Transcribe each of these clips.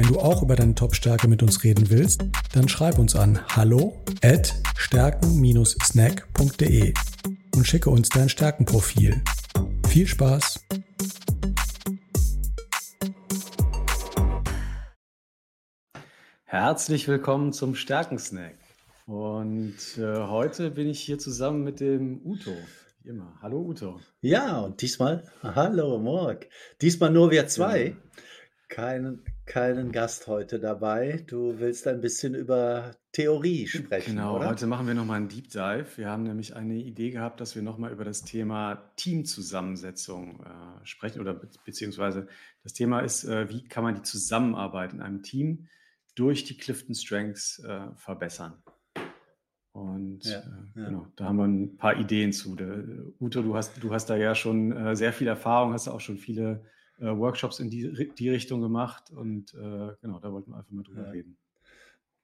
Wenn du auch über deine Top-Stärke mit uns reden willst, dann schreib uns an hallo at stärken-snack.de und schicke uns dein Stärkenprofil. Viel Spaß! Herzlich willkommen zum Stärkensnack. Und äh, heute bin ich hier zusammen mit dem Uto. Wie immer. Hallo Uto. Ja, und diesmal, hallo Morg. Diesmal nur wir zwei. Ja. Keinen, keinen Gast heute dabei. Du willst ein bisschen über Theorie sprechen. Genau, oder? heute machen wir nochmal einen Deep Dive. Wir haben nämlich eine Idee gehabt, dass wir nochmal über das Thema Teamzusammensetzung äh, sprechen oder be beziehungsweise das Thema ist, äh, wie kann man die Zusammenarbeit in einem Team durch die Clifton Strengths äh, verbessern. Und ja, äh, ja. genau, da haben wir ein paar Ideen zu. Der, Uto, du hast, du hast da ja schon äh, sehr viel Erfahrung, hast auch schon viele äh, Workshops in die, die Richtung gemacht und äh, genau, da wollten wir einfach mal drüber ja, reden.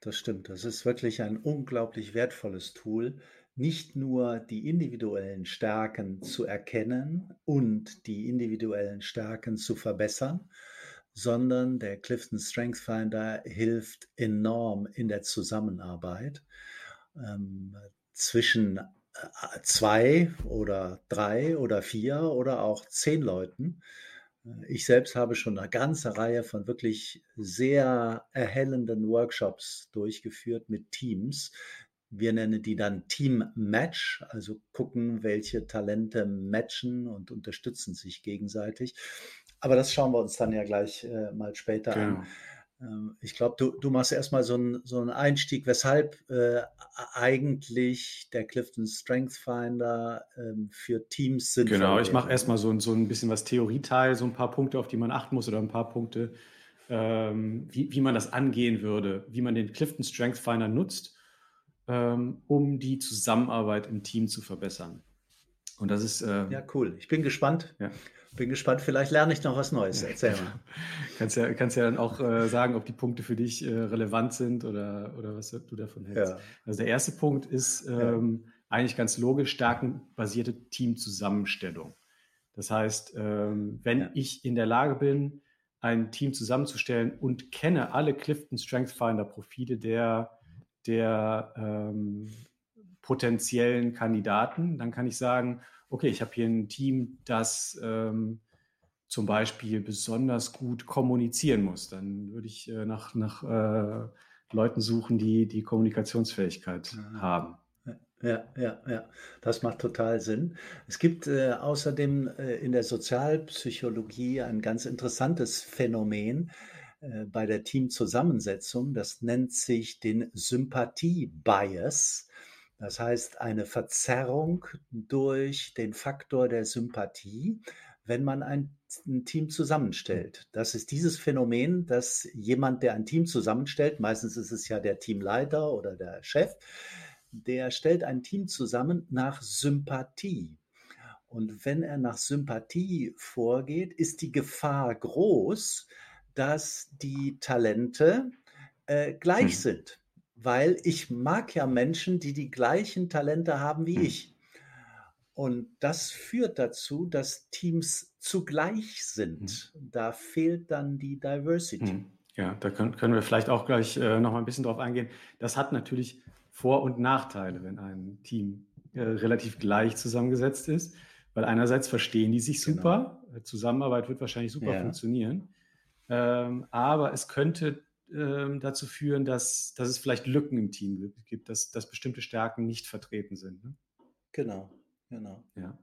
Das stimmt, das ist wirklich ein unglaublich wertvolles Tool, nicht nur die individuellen Stärken zu erkennen und die individuellen Stärken zu verbessern, sondern der Clifton Strength Finder hilft enorm in der Zusammenarbeit ähm, zwischen äh, zwei oder drei oder vier oder auch zehn Leuten ich selbst habe schon eine ganze Reihe von wirklich sehr erhellenden Workshops durchgeführt mit Teams. Wir nennen die dann Team Match, also gucken, welche Talente matchen und unterstützen sich gegenseitig. Aber das schauen wir uns dann ja gleich äh, mal später genau. an. Ähm, ich glaube, du, du machst erstmal so, ein, so einen Einstieg, weshalb äh, eigentlich der Clifton Strength Finder ähm, für Teams sind. Genau, ich mache erstmal so, so ein bisschen was Theorieteil, so ein paar Punkte, auf die man achten muss oder ein paar Punkte, ähm, wie, wie man das angehen würde, wie man den Clifton Strength Finder nutzt, ähm, um die Zusammenarbeit im Team zu verbessern. Und das ist. Äh, ja, cool. Ich bin gespannt. Ja. Bin gespannt, vielleicht lerne ich noch was Neues. Erzähl mal. kannst, ja, kannst ja dann auch äh, sagen, ob die Punkte für dich äh, relevant sind oder, oder was du davon hältst. Ja. Also der erste Punkt ist ähm, ja. eigentlich ganz logisch, stärkenbasierte Teamzusammenstellung. Das heißt, ähm, wenn ja. ich in der Lage bin, ein Team zusammenzustellen und kenne alle Clifton Strength Finder Profile der, der ähm, potenziellen Kandidaten, dann kann ich sagen, okay, ich habe hier ein Team, das ähm, zum Beispiel besonders gut kommunizieren muss. Dann würde ich äh, nach, nach äh, Leuten suchen, die die Kommunikationsfähigkeit ja. haben. Ja, ja, ja, das macht total Sinn. Es gibt äh, außerdem äh, in der Sozialpsychologie ein ganz interessantes Phänomen äh, bei der Teamzusammensetzung. Das nennt sich den Sympathie-Bias. Das heißt, eine Verzerrung durch den Faktor der Sympathie, wenn man ein, ein, Team zusammenstellt. Das ist dieses Phänomen, dass jemand, der ein Team zusammenstellt, meistens ist es ja der Teamleiter oder der Chef, der stellt ein Team zusammen nach Sympathie. Und wenn er nach Sympathie vorgeht, ist die Gefahr groß, dass die Talente äh, gleich hm. sind weil ich mag ja Menschen, die die gleichen Talente haben wie hm. ich. Und das führt dazu, dass Teams zugleich sind. Hm. Da fehlt dann die Diversity. Hm. Ja, da können, können wir vielleicht auch gleich äh, noch mal ein bisschen drauf eingehen. Das hat natürlich Vor- und Nachteile, wenn ein Team äh, relativ gleich zusammengesetzt ist, weil einerseits verstehen die sich genau. super, genau. Zusammenarbeit wird wahrscheinlich super ja. funktionieren, ähm, aber es könnte ähm, dazu führen, dass, dass es vielleicht Lücken im Team gibt, dass, dass bestimmte Stärken nicht vertreten sind. Ne? Genau, genau. Ja.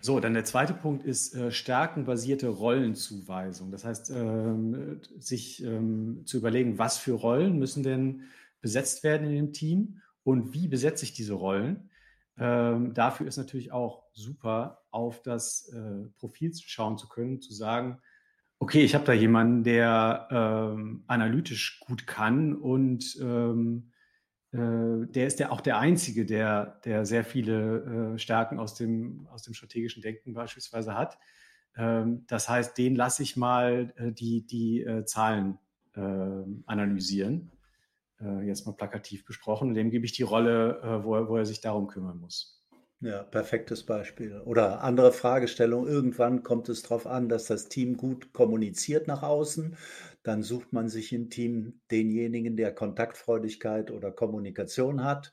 So, dann der zweite Punkt ist äh, stärkenbasierte Rollenzuweisung. Das heißt, ähm, sich ähm, zu überlegen, was für Rollen müssen denn besetzt werden in dem Team und wie besetze ich diese Rollen. Ähm, dafür ist natürlich auch super, auf das äh, Profil schauen zu können, zu sagen, okay, ich habe da jemanden, der ähm, analytisch gut kann und ähm, äh, der ist ja auch der Einzige, der, der sehr viele äh, Stärken aus dem, aus dem strategischen Denken beispielsweise hat. Ähm, das heißt, den lasse ich mal äh, die, die äh, Zahlen ähm, analysieren. Äh, jetzt mal plakativ besprochen. Und dem gebe ich die Rolle, äh, wo, wo er sich darum kümmern muss. Ja, perfektes Beispiel. Oder andere Fragestellung. Irgendwann kommt es darauf an, dass das Team gut kommuniziert nach außen. Dann sucht man sich im Team denjenigen, der Kontaktfreudigkeit oder Kommunikation hat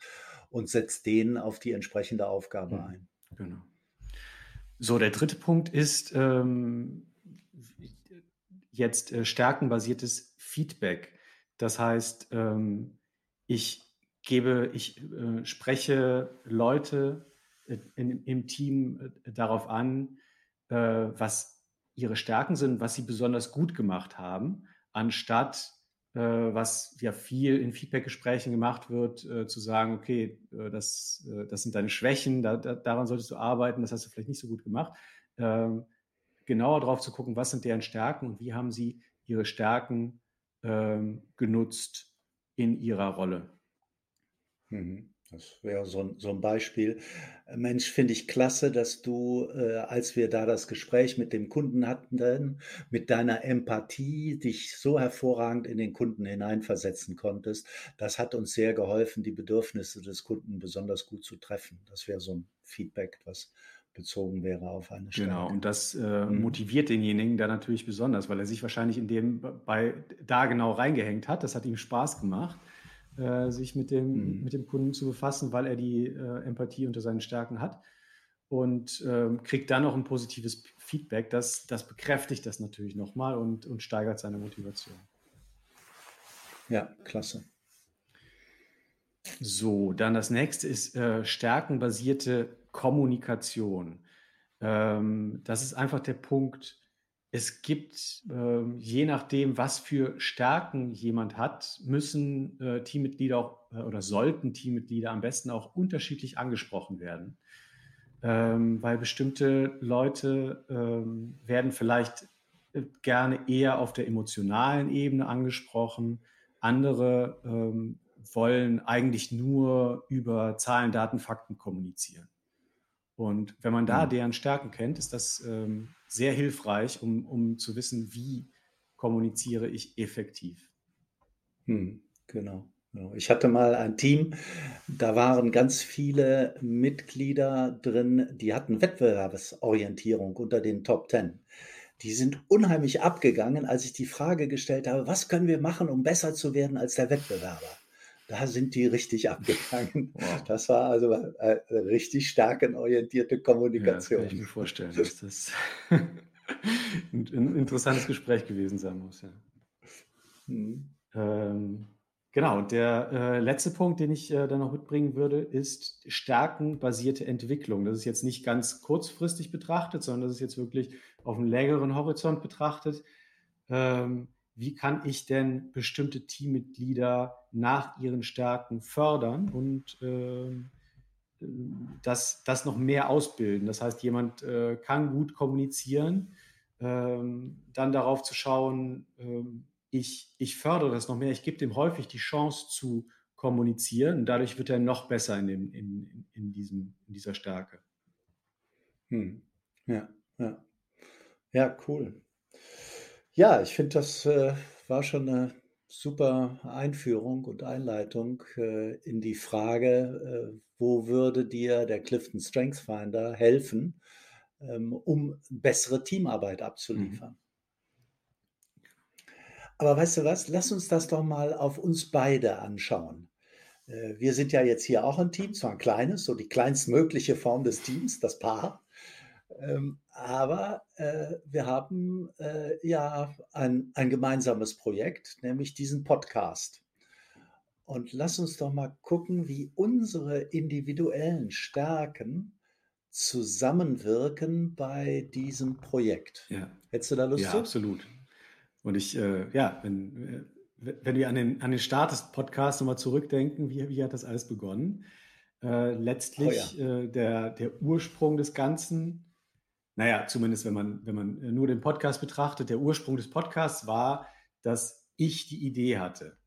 und setzt den auf die entsprechende Aufgabe mhm. ein. Genau. So, der dritte Punkt ist ähm, jetzt äh, stärkenbasiertes Feedback. Das heißt, ähm, ich gebe, ich äh, spreche Leute in, im Team äh, darauf an, äh, was ihre Stärken sind, was sie besonders gut gemacht haben, anstatt was ja viel in Feedback-Gesprächen gemacht wird, zu sagen, okay, das, das sind deine Schwächen, da, da, daran solltest du arbeiten, das hast du vielleicht nicht so gut gemacht. Ähm, genauer drauf zu gucken, was sind deren Stärken und wie haben sie ihre Stärken ähm, genutzt in ihrer Rolle. Mhm. Das wäre so ein, so ein Beispiel. Äh, Mensch, finde ich klasse, dass du, äh, als wir da das Gespräch mit dem Kunden hatten, mit deiner Empathie dich so hervorragend in den Kunden hineinversetzen konntest. Das hat uns sehr geholfen, die Bedürfnisse des Kunden besonders gut zu treffen. Das wäre so ein Feedback, was bezogen wäre auf eine Stelle. Genau, und das äh, mhm. motiviert denjenigen dann natürlich besonders, weil er sich wahrscheinlich in dem bei da genau reingehängt hat. Das hat ihm Spaß gemacht, äh, sich mit dem, mhm. mit dem Kunden zu befassen, weil er die äh, Empathie unter seinen Stärken hat und ähm, kriegt dann noch ein positives Feedback. Das, das bekräftigt das natürlich nochmal und, und steigert seine Motivation. Ja, klasse. So, dann das nächste ist äh, stärkenbasierte Kommunikation. Ähm, das ist einfach der Punkt. Es gibt, ähm, je nachdem, was für Stärken jemand hat, müssen äh, Teammitglieder auch äh, oder sollten Teammitglieder am besten auch unterschiedlich angesprochen werden. Ähm, weil bestimmte Leute ähm, werden vielleicht äh, gerne eher auf der emotionalen Ebene angesprochen. Andere ähm, wollen eigentlich nur über Zahlen, Daten, Fakten kommunizieren. Und wenn man da mhm. deren Stärken kennt, ist das ähm, sehr hilfreich, um, um zu wissen, wie kommuniziere ich effektiv. Hm, genau. Ich hatte mal ein Team, da waren ganz viele Mitglieder drin, die hatten Wettbewerbsorientierung unter den Top Ten. Die sind unheimlich abgegangen, als ich die Frage gestellt habe, was können wir machen, um besser zu werden als der Wettbewerber? Da sind die richtig abgegangen. Wow. Das war also äh, richtig stärkenorientierte Kommunikation. Ja, kann ich mir vorstellen, dass das ein, interessantes Gespräch gewesen sein muss. Ja. Mhm. Ähm, genau, der äh, letzte Punkt, den ich äh, dann noch mitbringen würde, ist stärkenbasierte Entwicklung. Das ist jetzt nicht ganz kurzfristig betrachtet, sondern das ist jetzt wirklich auf einem längeren Horizont betrachtet. Ähm, wie kann ich denn bestimmte Teammitglieder nach ihren Stärken fördern und äh, das, das noch mehr ausbilden. Das heißt, jemand äh, kann gut kommunizieren, ähm, dann darauf zu schauen, ähm, ich, ich fördere das noch mehr, ich gebe dem häufig die Chance zu kommunizieren und dadurch wird er noch besser in, dem, in, in, diesem, in dieser Stärke. Hm. Ja, ja. Ja, cool. Ja, ich finde, das äh, war schon eine super Einführung und Einleitung äh, in die Frage, äh, wo würde dir der Clifton Strength Finder helfen, ähm, um bessere Teamarbeit mhm. abzuliefern. Mhm. Aber weißt du was, lass uns das doch mal auf uns beide anschauen. Äh, wir sind ja jetzt hier auch ein Team, zwar ein kleines, so die kleinstmögliche Form des Teams, das Paar. Ähm, aber äh, wir haben äh, ja ein, ein gemeinsames Projekt, nämlich diesen Podcast. Und lass uns doch mal gucken, wie unsere individuellen Stärken zusammenwirken bei diesem Projekt. Ja. Hättest du da Lust ja, zu? Ja, absolut. Und ich, äh, ja, wenn, äh, wenn wir an den, an den Start des Podcasts nochmal zurückdenken, wie, wie hat das alles begonnen? Äh, letztlich oh ja. äh, der, der Ursprung des Ganzen naja, zumindest wenn man, wenn man äh, nur den Podcast betrachtet, der Ursprung des Podcasts war, dass ich die Idee hatte,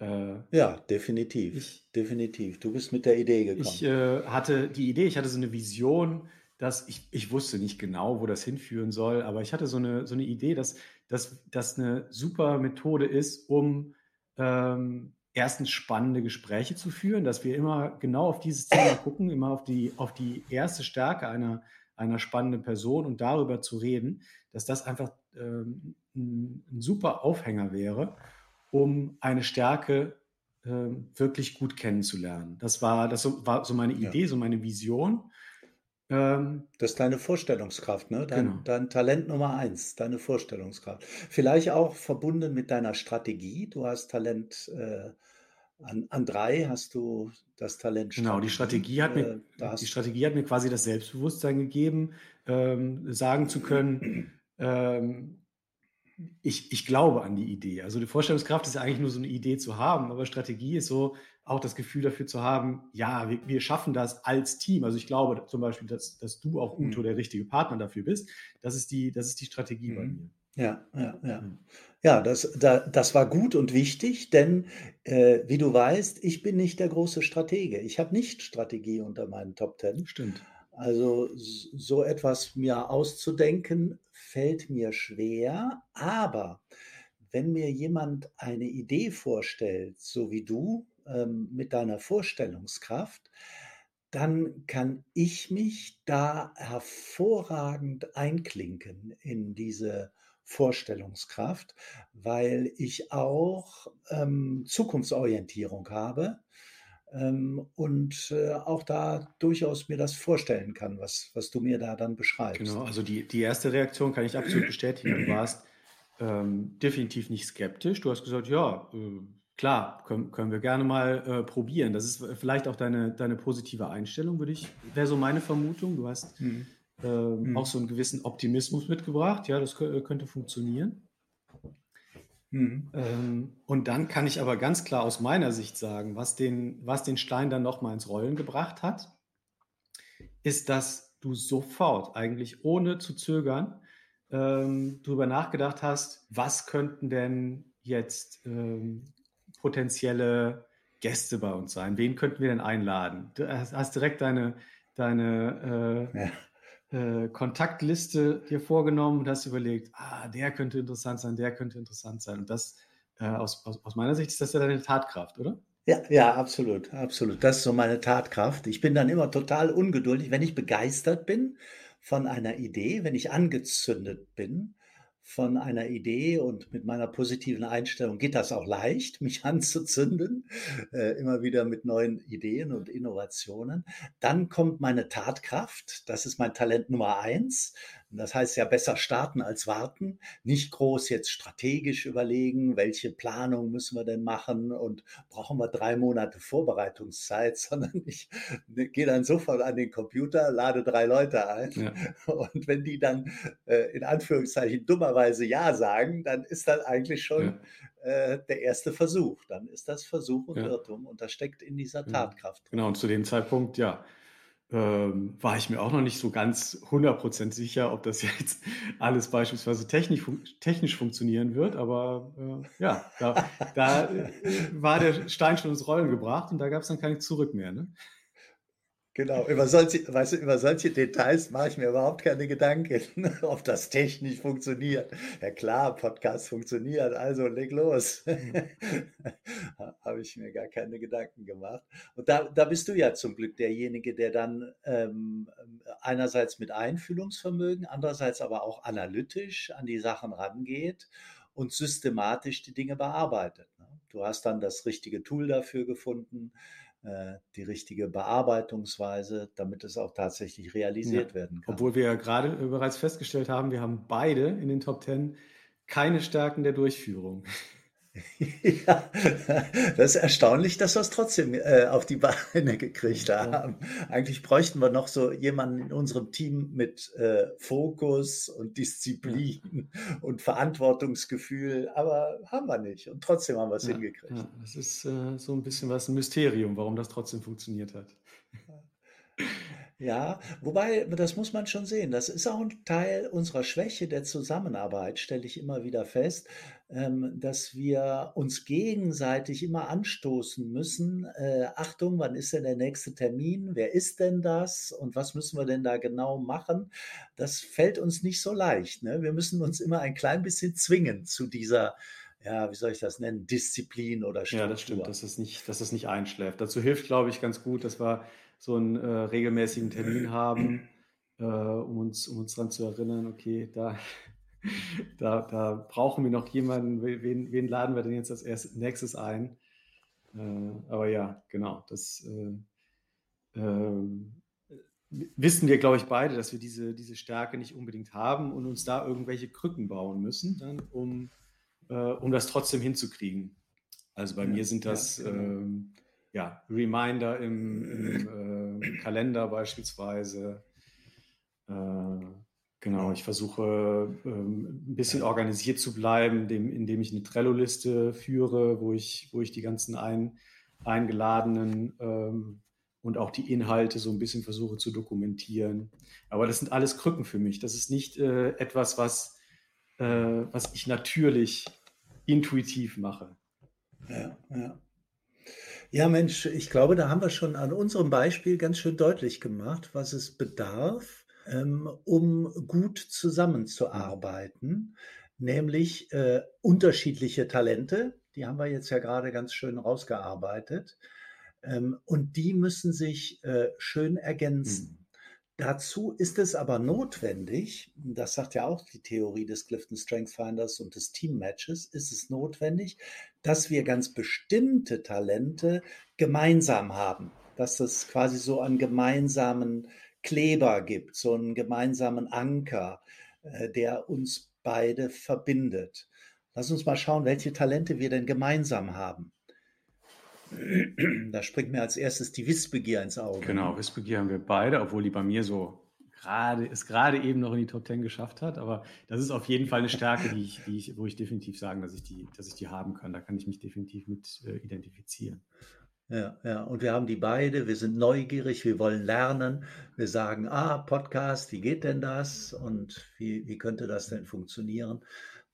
äh, Äh, ja, definitiv. Ich, definitiv. Du bist mit der Idee gekommen. Ich äh, hatte die Idee, ich hatte so eine Vision, dass ich, ich wusste nicht genau, wo das hinführen soll, aber ich hatte so eine, so eine Idee, dass das eine super Methode ist, um ähm, erstens spannende Gespräche zu führen, dass wir immer genau auf dieses Thema gucken, immer auf die, auf die erste Stärke einer, einer spannenden Person und darüber zu reden, dass das einfach ähm, ein, ein, super Aufhänger wäre, um eine Stärke ähm, wirklich gut kennenzulernen. Das war, das war so meine Idee, ja. so meine Vision. Ähm, das ist deine Vorstellungskraft, ne? Dein, genau. dein Talent Nummer eins, deine Vorstellungskraft. Vielleicht auch verbunden mit deiner Strategie. Du hast Talent äh, an, an drei, hast du das Talent. Genau, die Strategie hat mir, äh, die Strategie hat mir quasi das Selbstbewusstsein gegeben, ähm, sagen zu können, ähm, ich, ich glaube an die Idee. Also die Vorstellungskraft ist ja eigentlich nur so eine Idee zu haben, aber Strategie ist so auch das Gefühl dafür zu haben, ja, wir, wir schaffen das als Team. Also ich glaube zum Beispiel, dass, dass du auch Uto mhm. der richtige Partner dafür bist. Das ist die, das ist die Strategie mhm. bei mir. Ja, ja, ja. Mhm. Ja, das, da, das war gut und wichtig, denn äh, wie du weißt, ich bin nicht der große Stratege. Ich habe nicht Strategie unter meinen Top Ten. Stimmt. Also so etwas mir auszudenken, fällt mir schwer, aber wenn mir jemand eine Idee vorstellt, so wie du ähm, mit deiner Vorstellungskraft, dann kann ich mich da hervorragend einklinken in diese Vorstellungskraft, weil ich auch ähm, Zukunftsorientierung habe ähm, und äh, auch da durchaus mir das vorstellen kann, was, was du mir da dann beschreibst. Genau, also die, die erste Reaktion kann ich absolut bestätigen. Du warst ähm, definitiv nicht skeptisch. Du hast gesagt, ja, äh, klar, können, können wir gerne mal äh, probieren. Das ist vielleicht auch deine, deine positive Einstellung, würde ich, wäre so meine Vermutung. Du hast mhm. Mhm. auch so einen gewissen Optimismus mitgebracht. Ja, das könnte funktionieren. Mhm. Ähm, und dann kann ich aber ganz klar aus meiner Sicht sagen, was den, was den Stein dann nochmal ins Rollen gebracht hat, ist, dass du sofort, eigentlich ohne zu zögern, ähm, darüber nachgedacht hast, was könnten denn jetzt ähm, potenzielle Gäste bei uns sein? Wen könnten wir denn einladen? Du hast, hast direkt deine, deine äh, ja äh, Kontaktliste dir vorgenommen und hast überlegt, ah, der könnte interessant sein, der könnte interessant sein. Und das, äh, aus, aus, aus meiner Sicht ist das ja deine Tatkraft, oder? Ja, ja, absolut, absolut. Das ist so meine Tatkraft. Ich bin dann immer total ungeduldig, wenn ich begeistert bin von einer Idee, wenn ich angezündet bin, von einer Idee und mit meiner positiven Einstellung geht das auch leicht, mich anzuzünden, äh, immer wieder mit neuen Ideen und Innovationen. Dann kommt meine Tatkraft, das ist mein Talent Nummer eins. Das heißt ja besser starten als warten, nicht groß jetzt strategisch überlegen, welche Planung müssen wir denn machen und brauchen wir drei Monate Vorbereitungszeit, sondern ich gehe dann sofort an den Computer, lade drei Leute ein ja. und wenn die dann äh, in Anführungszeichen dummerweise Ja sagen, dann ist das eigentlich schon ja. äh, der erste Versuch. Dann ist das Versuch und ja. Irrtum und das steckt in dieser Tatkraft. Genau, und zu dem Zeitpunkt, ja, ähm, war ich mir auch noch nicht so ganz 100% sicher, ob das jetzt alles beispielsweise technisch, technisch funktionieren wird. Aber äh, ja, da, da äh, war der Stein schon ins Rollen gebracht und da gab es dann kein Zurück mehr. Ne? Genau, über solche, weißt du, über solche Details mache ich mir überhaupt keine Gedanken, ob das technisch funktioniert. Ja klar, Podcast funktioniert, also leg los. Habe ich mir gar keine Gedanken gemacht. Und da, da bist du ja zum Glück derjenige, der dann ähm, einerseits mit Einfühlungsvermögen, andererseits aber auch analytisch an die Sachen rangeht und systematisch die Dinge bearbeitet. Ne? Du hast dann das richtige Tool dafür gefunden die richtige Bearbeitungsweise, damit es auch tatsächlich realisiert ja. werden kann. Obwohl wir ja gerade bereits festgestellt haben, wir haben beide in den Top Ten keine Stärken der Durchführung. Ja, das ist erstaunlich, dass wir es trotzdem äh, auf die Beine gekriegt haben. Eigentlich bräuchten wir noch so jemanden in unserem Team mit äh, Fokus und Disziplin ja. und Verantwortungsgefühl, aber haben wir nicht. Und trotzdem haben wir es ja, hingekriegt. Ja, das ist äh, so ein bisschen was ein Mysterium, warum das trotzdem funktioniert hat. Ja, wobei, das muss man schon sehen. Das ist auch ein Teil unserer Schwäche der Zusammenarbeit, stelle ich immer wieder fest. ähm, dass wir uns gegenseitig immer anstoßen müssen. Äh, Achtung, wann ist denn der nächste Termin? Wer ist denn das? Und was müssen wir denn da genau machen? Das fällt uns nicht so leicht. Ne? Wir müssen uns immer ein klein bisschen zwingen zu dieser ja, wie soll ich das nennen, Disziplin oder Struktur. Ja, das stimmt, dass es nicht, dass es nicht einschläft. Dazu hilft, glaube ich, ganz gut, dass wir so einen äh, regelmäßigen Termin haben, äh, um, uns, um uns daran zu erinnern, okay, da, da, da brauchen wir noch jemanden, wen, wen laden wir denn jetzt als erstes, nächstes ein? Äh, aber ja, genau, das äh, ähm, wissen wir, glaube ich, beide, dass wir diese, diese Stärke nicht unbedingt haben und uns da irgendwelche Krücken bauen müssen, dann, um, äh, um das trotzdem hinzukriegen. Also bei ja, mir sind das ja, genau. ähm, ja, Reminder im, im äh, Kalender beispielsweise. Äh, genau, ich versuche ähm, ein bisschen organisiert zu bleiben, indem, indem ich eine Trello-Liste führe, wo ich, wo ich die ganzen ein, eingeladenen ähm, und auch die Inhalte so ein bisschen versuche zu dokumentieren. Aber das sind alles Krücken für mich. Das ist nicht äh, etwas, was, äh, was ich natürlich intuitiv mache. Ja, ja. Ja, Mensch, ich glaube, da haben wir schon an unserem Beispiel ganz schön deutlich gemacht, was es bedarf, ähm, um gut zusammenzuarbeiten, nämlich äh, unterschiedliche Talente, die haben wir jetzt ja gerade ganz schön rausgearbeitet, ähm, und die müssen sich äh, schön ergänzen. Mhm. Dazu ist es aber notwendig, das sagt ja auch die Theorie des Clifton Strength Finders und des Team Matches, ist es notwendig, dass wir ganz bestimmte Talente gemeinsam haben, dass es quasi so einen gemeinsamen Kleber gibt, so einen gemeinsamen Anker, äh, der uns beide verbindet. Lass uns mal schauen, welche Talente wir denn gemeinsam haben. Da springt mir als erstes die Wissbegier ins Auge. Genau, Wissbegier haben wir beide, obwohl die bei mir so gerade, es gerade eben noch in die Top Ten geschafft hat. Aber das ist auf jeden Fall eine Stärke, die ich, die ich, wo ich definitiv sagen, dass ich die, dass ich die haben kann. Da kann ich mich definitiv mit äh, identifizieren. Ja, ja, und wir haben die beide, wir sind neugierig, wir wollen lernen. Wir sagen, ah, Podcast, wie geht denn das? Und wie, wie könnte das denn funktionieren?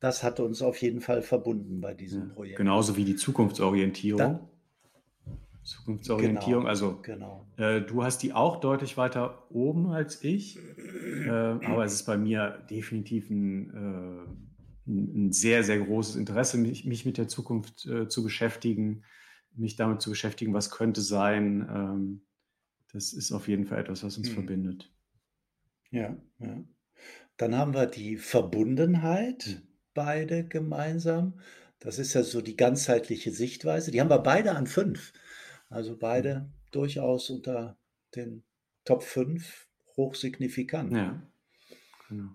Das hat uns auf jeden Fall verbunden bei diesem ja, Projekt. Genauso wie die Zukunftsorientierung. Da, Zukunftsorientierung. Genau, also genau. Äh, du hast die auch deutlich weiter oben als ich, äh, aber es ist bei mir definitiv ein, äh, ein sehr, sehr großes Interesse, mich, mich mit der Zukunft äh, zu beschäftigen, mich damit zu beschäftigen, was könnte sein. Ähm, das ist auf jeden Fall etwas, was uns mhm. verbindet. Ja, ja. Dann haben wir die Verbundenheit, mhm. beide gemeinsam. Das ist ja so die ganzheitliche Sichtweise. Die haben wir beide an fünf. Also beide durchaus unter den Top 5 hochsignifikant. Ja, genau.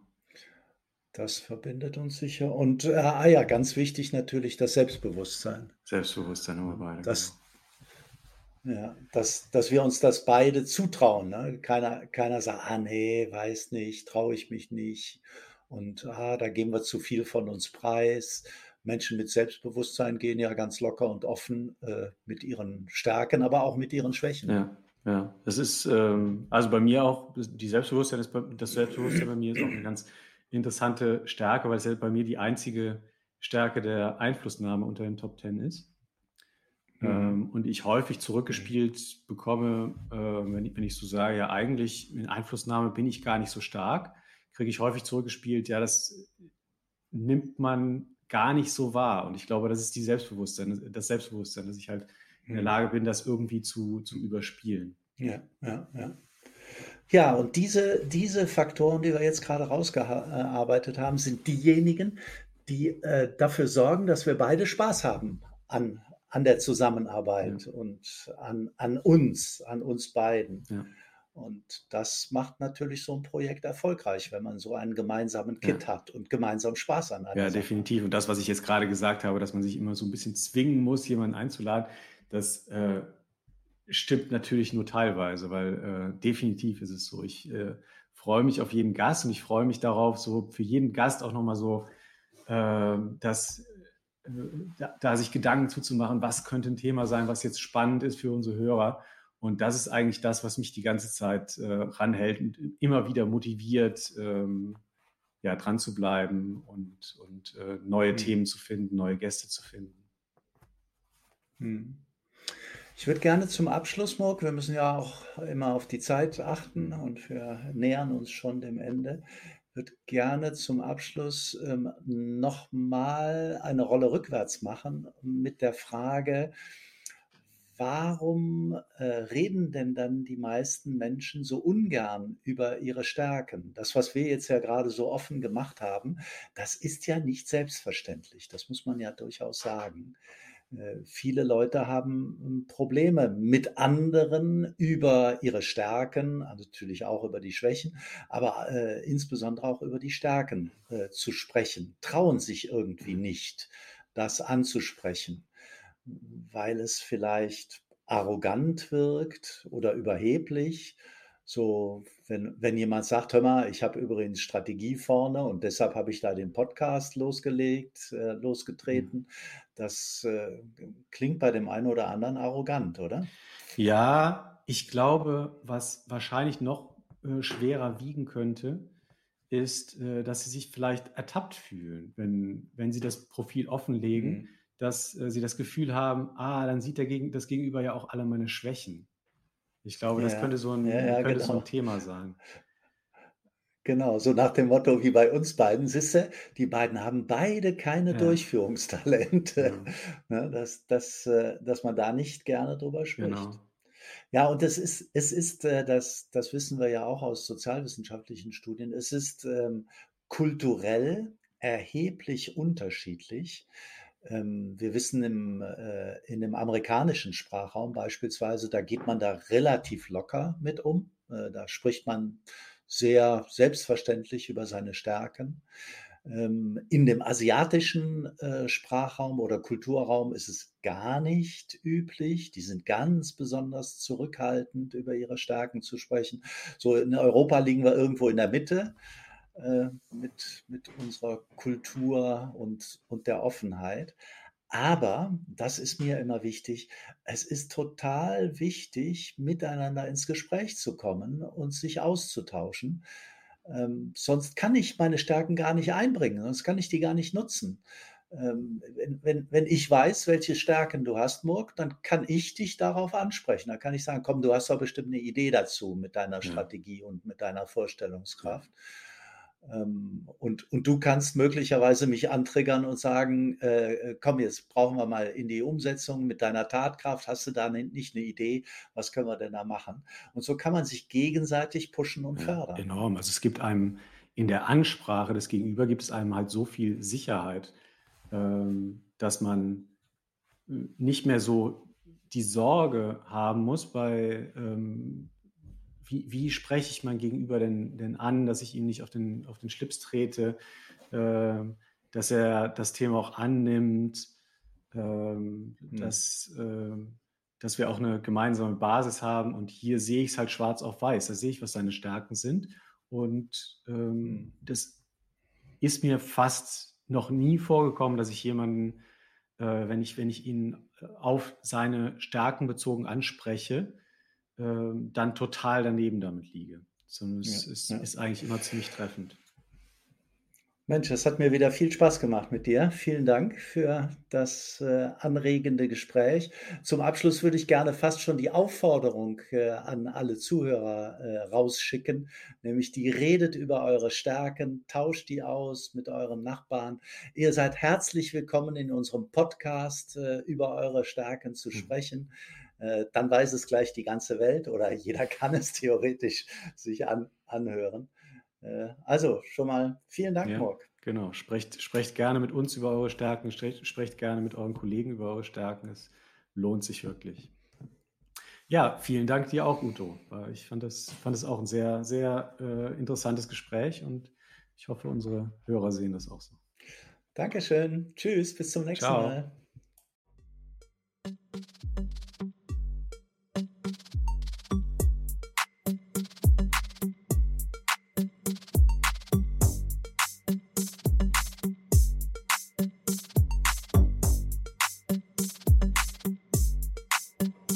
Das verbindet uns sicher. Und äh, ah ja, ganz wichtig natürlich das Selbstbewusstsein. Selbstbewusstsein haben wir beide. Das, genau. ja, dass, dass wir uns das beide zutrauen. Ne? Keiner, keiner sagt, ah nee, weiß nicht, traue ich mich nicht. Und ah, da geben wir zu viel von uns preis. Menschen mit Selbstbewusstsein gehen ja ganz locker und offen äh, mit ihren Stärken, aber auch mit ihren Schwächen. Ja, ja. Das ist ähm, also bei mir auch die Selbstbewusstsein, ist, das Selbstbewusstsein bei mir ist auch eine ganz interessante Stärke, weil es bei mir die einzige Stärke der Einflussnahme unter den Top Ten ist. Mhm. Ähm, und ich häufig zurückgespielt bekomme, äh, wenn, ich, wenn ich so sage, ja, eigentlich in Einflussnahme bin ich gar nicht so stark, kriege ich häufig zurückgespielt, ja, das nimmt man gar nicht so wahr. Und ich glaube, das ist die Selbstbewusstsein, das Selbstbewusstsein, dass ich halt in der mhm. Lage bin, das irgendwie zu, zu überspielen. Ja, ja, ja. Ja, und diese, diese Faktoren, die wir jetzt gerade rausgearbeitet haben, sind diejenigen, die äh, dafür sorgen, dass wir beide Spaß haben an, an der Zusammenarbeit ja. und an, an uns, an uns beiden. Ja. Und das macht natürlich so ein Projekt erfolgreich, wenn man so einen gemeinsamen Kit ja. hat und gemeinsam Spaß an einer Ja, Sache. definitiv. Und das, was ich jetzt gerade gesagt habe, dass man sich immer so ein bisschen zwingen muss, jemanden einzuladen, das äh, stimmt natürlich nur teilweise, weil äh, definitiv ist es so. Ich äh, freue mich auf jeden Gast und ich freue mich darauf, so für jeden Gast auch nochmal so, äh, dass äh, da, da, sich Gedanken zuzumachen, was könnte ein Thema sein, was jetzt spannend ist für unsere Hörer. Und das ist eigentlich das, was mich die ganze Zeit äh, ranhält und immer wieder motiviert, ähm, ja, dran zu bleiben und, und äh, neue mhm. Themen zu finden, neue Gäste zu finden. Mhm. Ich würde gerne zum Abschluss, Murk, wir müssen ja auch immer auf die Zeit achten und wir nähern uns schon dem Ende, würde gerne zum Abschluss ähm, nochmal eine Rolle rückwärts machen mit der Frage, warum äh, reden denn dann die meisten Menschen so ungern über ihre Stärken? Das, was wir jetzt ja gerade so offen gemacht haben, das ist ja nicht selbstverständlich. Das muss man ja durchaus sagen. Äh, viele Leute haben hm, Probleme mit anderen über ihre Stärken, also natürlich auch über die Schwächen, aber äh, insbesondere auch über die Stärken äh, zu sprechen, trauen sich irgendwie nicht, das anzusprechen, weil es vielleicht arrogant wirkt oder überheblich so, wenn, wenn jemand sagt, hör mal, ich habe übrigens Strategie vorne und deshalb habe ich da den Podcast losgelegt, äh, mhm. losgetreten, das äh, klingt bei dem einen oder anderen arrogant, oder? Ja, ich glaube, was wahrscheinlich noch äh, schwerer wiegen könnte, ist, äh, dass sie sich vielleicht ertappt fühlen, wenn, wenn sie das Profil offenlegen, mhm. Dass äh, sie das Gefühl haben, ah, dann sieht der Gegen das Gegenüber ja auch alle meine Schwächen. Ich glaube, das könnte so ein, ja, ja, könnte genau. so ein Thema sein. Genau, so nach dem Motto wie bei uns beiden, Sisse, die beiden haben beide keine ja. Durchführungstalente, ja. ne, dass, dass, äh, dass man da nicht gerne drüber spricht. Genau. Ja, und es ist, es ist äh, das, das wissen wir ja auch aus sozialwissenschaftlichen Studien, es ist ähm, kulturell erheblich unterschiedlich. Ähm, wir wissen im, äh, in dem amerikanischen Sprachraum beispielsweise, da geht man da relativ locker mit um. Äh, da spricht man sehr selbstverständlich über seine Stärken. Ähm, in dem asiatischen äh, Sprachraum oder Kulturraum ist es gar nicht üblich. Die sind ganz besonders zurückhaltend, über ihre Stärken zu sprechen. So in Europa liegen wir irgendwo in der Mitte. Äh, mit, mit unserer Kultur und, und der Offenheit. Aber, das ist mir immer wichtig, es ist total wichtig, miteinander ins Gespräch zu kommen und sich auszutauschen. Ähm, sonst kann ich meine Stärken gar nicht einbringen, sonst kann ich die gar nicht nutzen. Ähm, wenn, wenn, wenn ich weiß, welche Stärken du hast, Murk, dann kann ich dich darauf ansprechen. Da kann ich sagen, komm, du hast doch bestimmt eine Idee dazu mit deiner Strategie und mit deiner Vorstellungskraft. Ja. Ähm, und, und du kannst möglicherweise mich antriggern und sagen, äh, äh, komm, jetzt brauchen wir mal in die Umsetzung mit deiner Tatkraft. Hast du da nicht eine Idee? Was können wir denn da machen? Und so kann man sich gegenseitig pushen und ja, fördern. Enorm. Also es gibt einem in der Ansprache des Gegenüber gibt es einem halt so viel Sicherheit, ähm, dass man äh, nicht mehr so die Sorge haben muss bei ähm, wie, wie spreche ich mein Gegenüber denn, denn an, dass ich ihm nicht auf den, auf den Schlips trete, äh, dass er das Thema auch annimmt, ähm, mhm. dass, äh, dass wir auch eine gemeinsame Basis haben. Und hier sehe ich es halt schwarz auf weiß. Da sehe ich, was seine Stärken sind. Und ähm, mhm. das ist mir fast noch nie vorgekommen, dass ich jemanden, äh, wenn, ich, wenn ich ihn auf seine Stärken bezogen anspreche, dann total daneben damit liege. Sondern es ja, ist, ja. ist, eigentlich immer ziemlich treffend. Mensch, es hat mir wieder viel Spaß gemacht mit dir. Vielen Dank für das äh, anregende Gespräch. Zum Abschluss würde ich gerne fast schon die Aufforderung äh, an alle Zuhörer äh, rausschicken, nämlich die redet über eure Stärken, tauscht die aus mit euren Nachbarn. Ihr seid herzlich willkommen in unserem Podcast äh, über eure Stärken zu hm. sprechen. Mhm. Äh, dann weiß es gleich die ganze Welt oder jeder kann es theoretisch sich an, anhören. Äh, also schon mal vielen Dank, ja, Morg. Genau, sprecht, sprecht gerne mit uns über eure Stärken, sprecht, sprecht gerne mit euren Kollegen über eure Stärken. Es lohnt sich wirklich. Ja, vielen Dank dir auch, Uto. Ich fand das, fand das auch ein sehr, sehr äh, interessantes Gespräch und ich hoffe, unsere Hörer sehen das auch so. Dankeschön. Tschüss, bis zum nächsten Ciao. Mal.